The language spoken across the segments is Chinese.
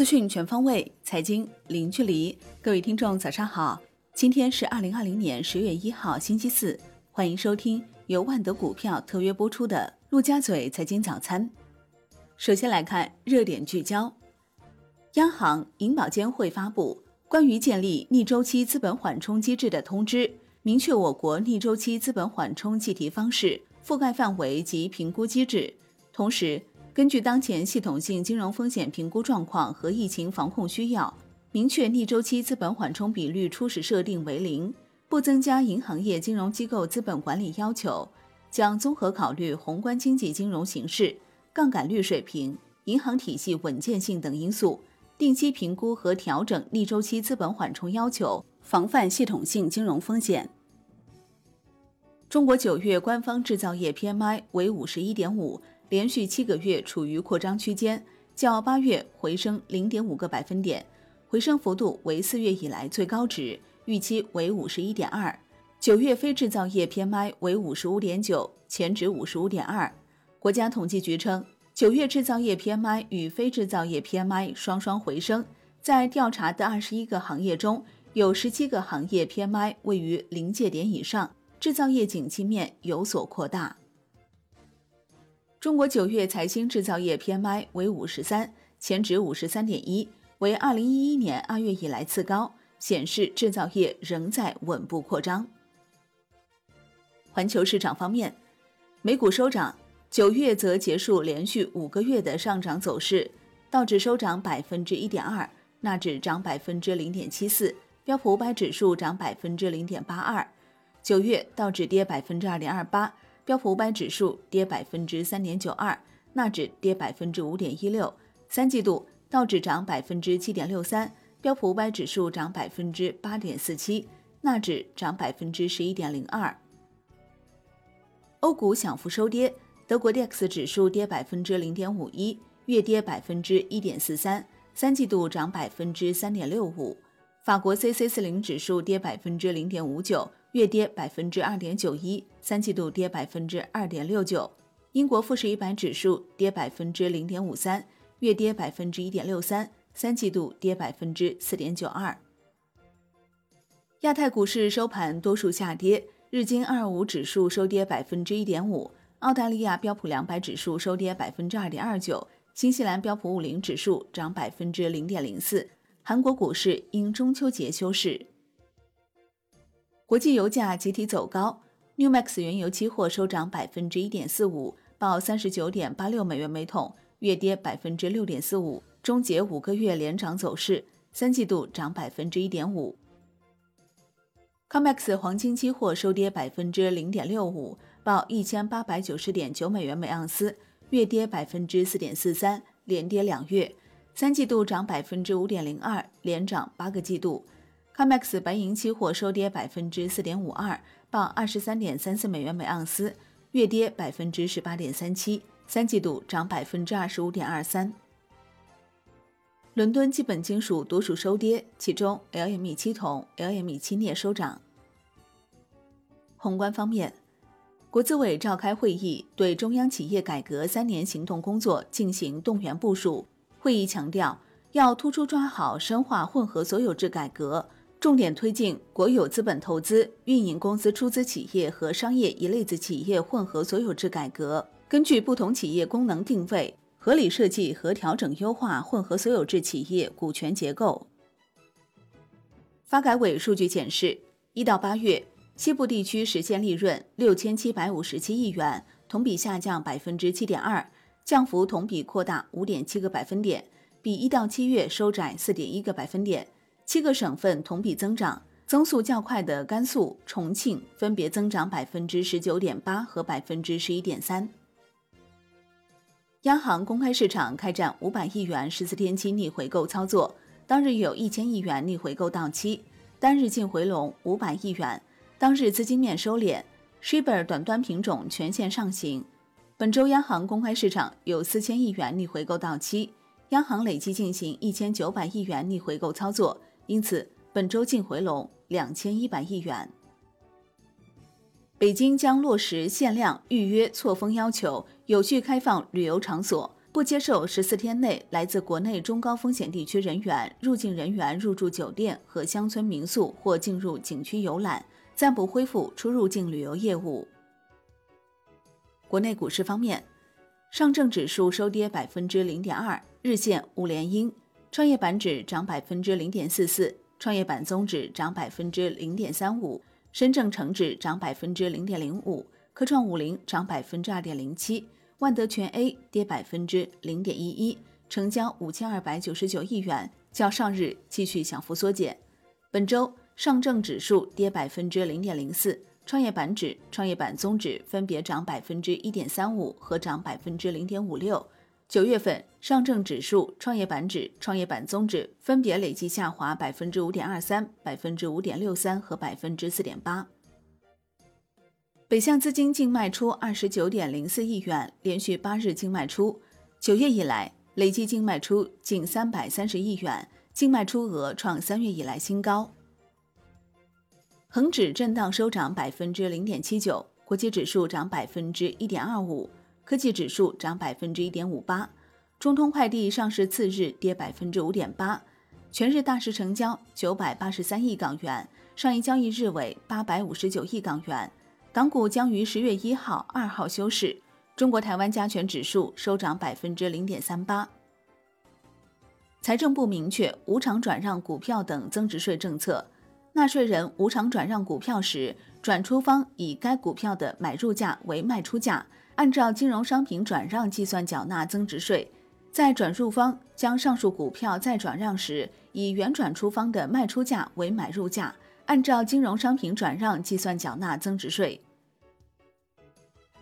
资讯全方位，财经零距离。各位听众，早上好！今天是二零二零年十月一号，星期四。欢迎收听由万德股票特约播出的《陆家嘴财经早餐》。首先来看热点聚焦：央行、银保监会发布关于建立逆周期资本缓冲机制的通知，明确我国逆周期资本缓冲计提方式、覆盖范围及评估机制，同时。根据当前系统性金融风险评估状况和疫情防控需要，明确逆周期资本缓冲比率初始设定为零，不增加银行业金融机构资本管理要求，将综合考虑宏观经济金融形势、杠杆率水平、银行体系稳健性等因素，定期评估和调整逆周期资本缓冲要求，防范系统性金融风险。中国九月官方制造业 PMI 为五十一点五。连续七个月处于扩张区间，较八月回升零点五个百分点，回升幅度为四月以来最高值，预期为五十一点二。九月非制造业 PMI 为五十五点九，前值五十五点二。国家统计局称，九月制造业 PMI 与非制造业 PMI 双双回升，在调查的二十一个行业中，有十七个行业 PMI 位于临界点以上，制造业景气面有所扩大。中国九月财新制造业 PMI 为五十三，前值五十三点一，为二零一一年二月以来次高，显示制造业仍在稳步扩张。环球市场方面，美股收涨，九月则结束连续五个月的上涨走势，道指收涨百分之一点二，纳指涨百分之零点七四，标普五百指数涨百分之零点八二。九月道指跌百分之二点二八。标普五百指数跌百分之三点九二，纳指跌百分之五点一六。三季度道指涨百分之七点六三，标普五百指数涨百分之八点四七，纳指涨百分之十一点零二。欧股小幅收跌，德国 DAX 指数跌百分之零点五一，月跌百分之一点四三，三季度涨百分之三点六五。法国 c c 四零指数跌百分之零点五九，月跌百分之二点九一，三季度跌百分之二点六九。英国富时一百指数跌百分之零点五三，月跌百分之一点六三，三季度跌百分之四点九二。亚太股市收盘多数下跌，日经二五指数收跌百分之一点五，澳大利亚标普两百指数收跌百分之二点二九，新西兰标普五零指数涨百分之零点零四。韩国股市因中秋节休市，国际油价集体走高。New Max 原油期货收涨百分之一点四五，报三十九点八六美元每桶，月跌百分之六点四五，终结五个月连涨走势，三季度涨百分之一点五。Comex 黄金期货收跌百分之零点六五，报一千八百九十点九美元每盎司，月跌百分之四点四三，连跌两月。三季度涨百分之五点零二，连涨八个季度。COMEX 白银期货收跌百分之四点五二，报二十三点三四美元每盎司，月跌百分之十八点三七。三季度涨百分之二十五点二三。伦敦基本金属多数收跌，其中 LME 七铜、LME 七镍收涨。宏观方面，国资委召开会议，对中央企业改革三年行动工作进行动员部署。会议强调，要突出抓好深化混合所有制改革，重点推进国有资本投资、运营公司出资企业和商业一类子企业混合所有制改革。根据不同企业功能定位，合理设计和调整优化混合所有制企业股权结构。发改委数据显示，一到八月，西部地区实现利润六千七百五十七亿元，同比下降百分之七点二。降幅同比扩大五点七个百分点，比一到七月收窄四点一个百分点。七个省份同比增长，增速较快的甘肃、重庆分别增长百分之十九点八和百分之十一点三。央行公开市场开展五百亿元十四天期逆回购操作，当日有一千亿元逆回购到期，单日净回笼五百亿元，当日资金面收敛，Shibor 短端品种全线上行。本周央行公开市场有四千亿元逆回购到期，央行累计进行一千九百亿元逆回购操作，因此本周净回笼两千一百亿元。北京将落实限量预约错峰要求，有序开放旅游场所。不接受十四天内来自国内中高风险地区人员、入境人员入住酒店和乡村民宿或进入景区游览，暂不恢复出入境旅游业务。国内股市方面，上证指数收跌百分之零点二，日线五连阴；创业板指涨百分之零点四四，创业板综指涨百分之零点三五，深证成指涨百分之零点零五，科创五零涨百分之二点零七。万德全 A 跌百分之零点一一，成交五千二百九十九亿元，较上日继续小幅缩减。本周上证指数跌百分之零点零四，创业板指、创业板综指分别涨百分之一点三五和涨百分之零点五六。九月份上证指数、创业板指、创业板综指分别累计下滑百分之五点二三、百分之五点六三和百分之四点八。北向资金净卖出二十九点零四亿元，连续八日净卖出。九月以来累计净卖出近三百三十亿元，净卖出额创三月以来新高。恒指震荡收涨百分之零点七九，国际指数涨百分之一点二五，科技指数涨百分之一点五八。中通快递上市次日跌百分之五点八，全日大市成交九百八十三亿港元，上一交易日为八百五十九亿港元。港股将于十月一号、二号休市。中国台湾加权指数收涨百分之零点三八。财政部明确无偿转让股票等增值税政策，纳税人无偿转让股票时，转出方以该股票的买入价为卖出价，按照金融商品转让计算缴纳增值税；在转入方将上述股票再转让时，以原转出方的卖出价为买入价。按照金融商品转让计算缴纳增值税。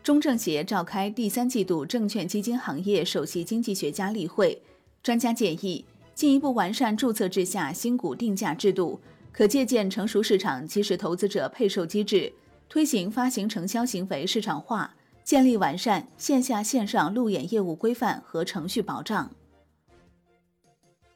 中证协召开第三季度证券基金行业首席经济学家例会，专家建议进一步完善注册制下新股定价制度，可借鉴成熟市场基石投资者配售机制，推行发行承销行为市场化，建立完善线下线上路演业务规范和程序保障。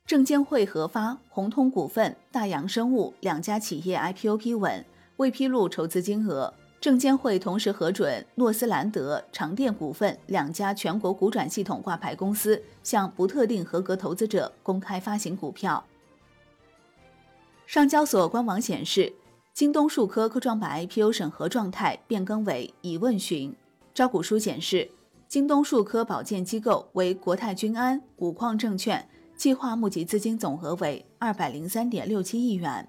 证监会核发宏通股份、大洋生物两家企业 IPO 批文，未披露筹资金额。证监会同时核准诺斯兰德、长电股份两家全国股转系统挂牌公司向不特定合格投资者公开发行股票。上交所官网显示，京东数科科创板 IPO 审核状态变更为已问询。招股书显示，京东数科保荐机构为国泰君安、五矿证券。计划募集资金总额为二百零三点六七亿元。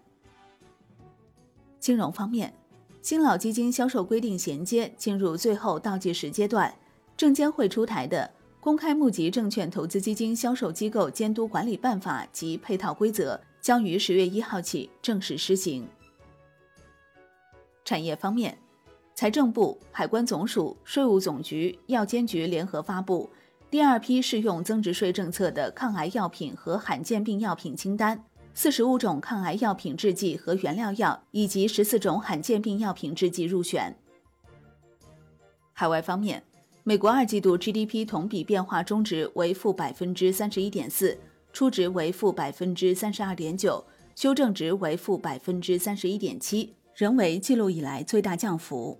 金融方面，新老基金销售规定衔接进入最后倒计时阶段。证监会出台的《公开募集证券投资基金销售机构监督管理办法》及配套规则将于十月一号起正式施行。产业方面，财政部、海关总署、税务总局、药监局联合发布。第二批适用增值税政策的抗癌药品和罕见病药品清单，四十五种抗癌药品制剂和原料药以及十四种罕见病药品制剂入选。海外方面，美国二季度 GDP 同比变化中值为负百分之三十一点四，初值为负百分之三十二点九，修正值为负百分之三十一点七，仍为记录以来最大降幅。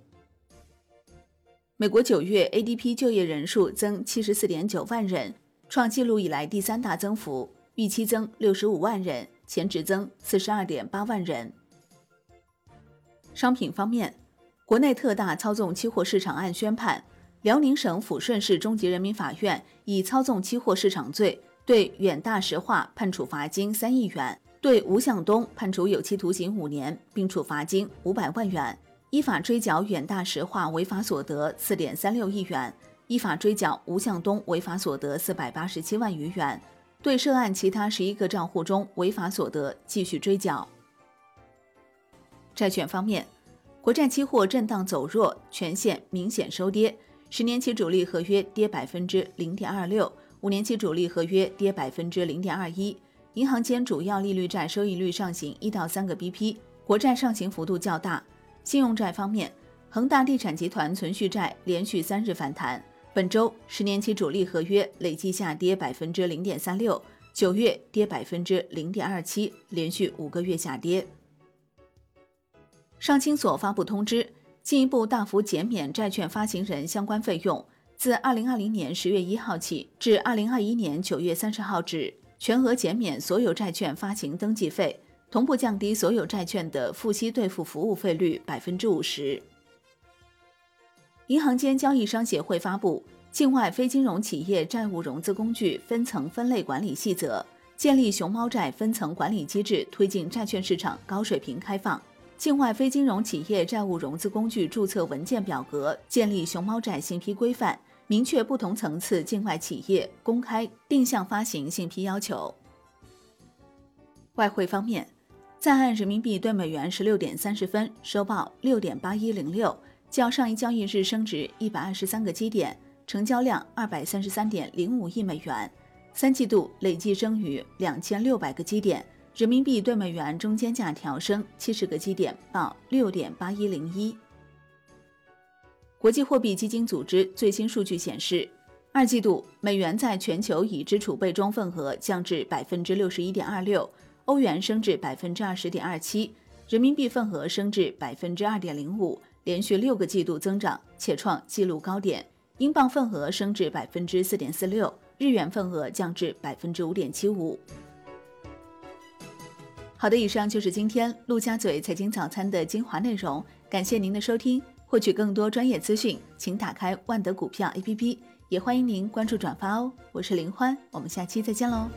美国九月 ADP 就业人数增七十四点九万人，创纪录以来第三大增幅，预期增六十五万人，前值增四十二点八万人。商品方面，国内特大操纵期货市场案宣判，辽宁省抚顺市中级人民法院以操纵期货市场罪对远大石化判处罚金三亿元，对吴向东判处有期徒刑五年，并处罚金五百万元。依法追缴远大石化违法所得四点三六亿元，依法追缴吴向东违法所得四百八十七万余元，对涉案其他十一个账户中违法所得继续追缴。债券方面，国债期货震荡走弱，全线明显收跌，十年期主力合约跌百分之零点二六，五年期主力合约跌百分之零点二一，银行间主要利率债收益率上行一到三个 BP，国债上行幅度较大。信用债方面，恒大地产集团存续债连续三日反弹。本周十年期主力合约累计下跌百分之零点三六，九月跌百分之零点二七，连续五个月下跌。上清所发布通知，进一步大幅减免债券发行人相关费用，自二零二零年十月一号起至二零二一年九月三十号止，全额减免所有债券发行登记费，同步降低所有债券的付息兑付服务费率百分之五十。银行间交易商协会发布《境外非金融企业债务融资工具分层分类管理细则》，建立熊猫债分层管理机制，推进债券市场高水平开放。境外非金融企业债务融资工具注册文件表格建立熊猫债信批规范，明确不同层次境外企业公开定向发行信批要求。外汇方面，在岸人民币对美元十六点三十分收报六点八一零六。较上一交易日升值一百二十三个基点，成交量二百三十三点零五亿美元，三季度累计升逾两千六百个基点，人民币对美元中间价调升七十个基点，报六点八一零一。国际货币基金组织最新数据显示，二季度美元在全球已知储备中份额降至百分之六十一点二六，欧元升至百分之二十点二七，人民币份额升至百分之二点零五。连续六个季度增长，且创纪录高点。英镑份额升至百分之四点四六，日元份额降至百分之五点七五。好的，以上就是今天陆家嘴财经早餐的精华内容，感谢您的收听。获取更多专业资讯，请打开万德股票 APP，也欢迎您关注转发哦。我是林欢，我们下期再见喽。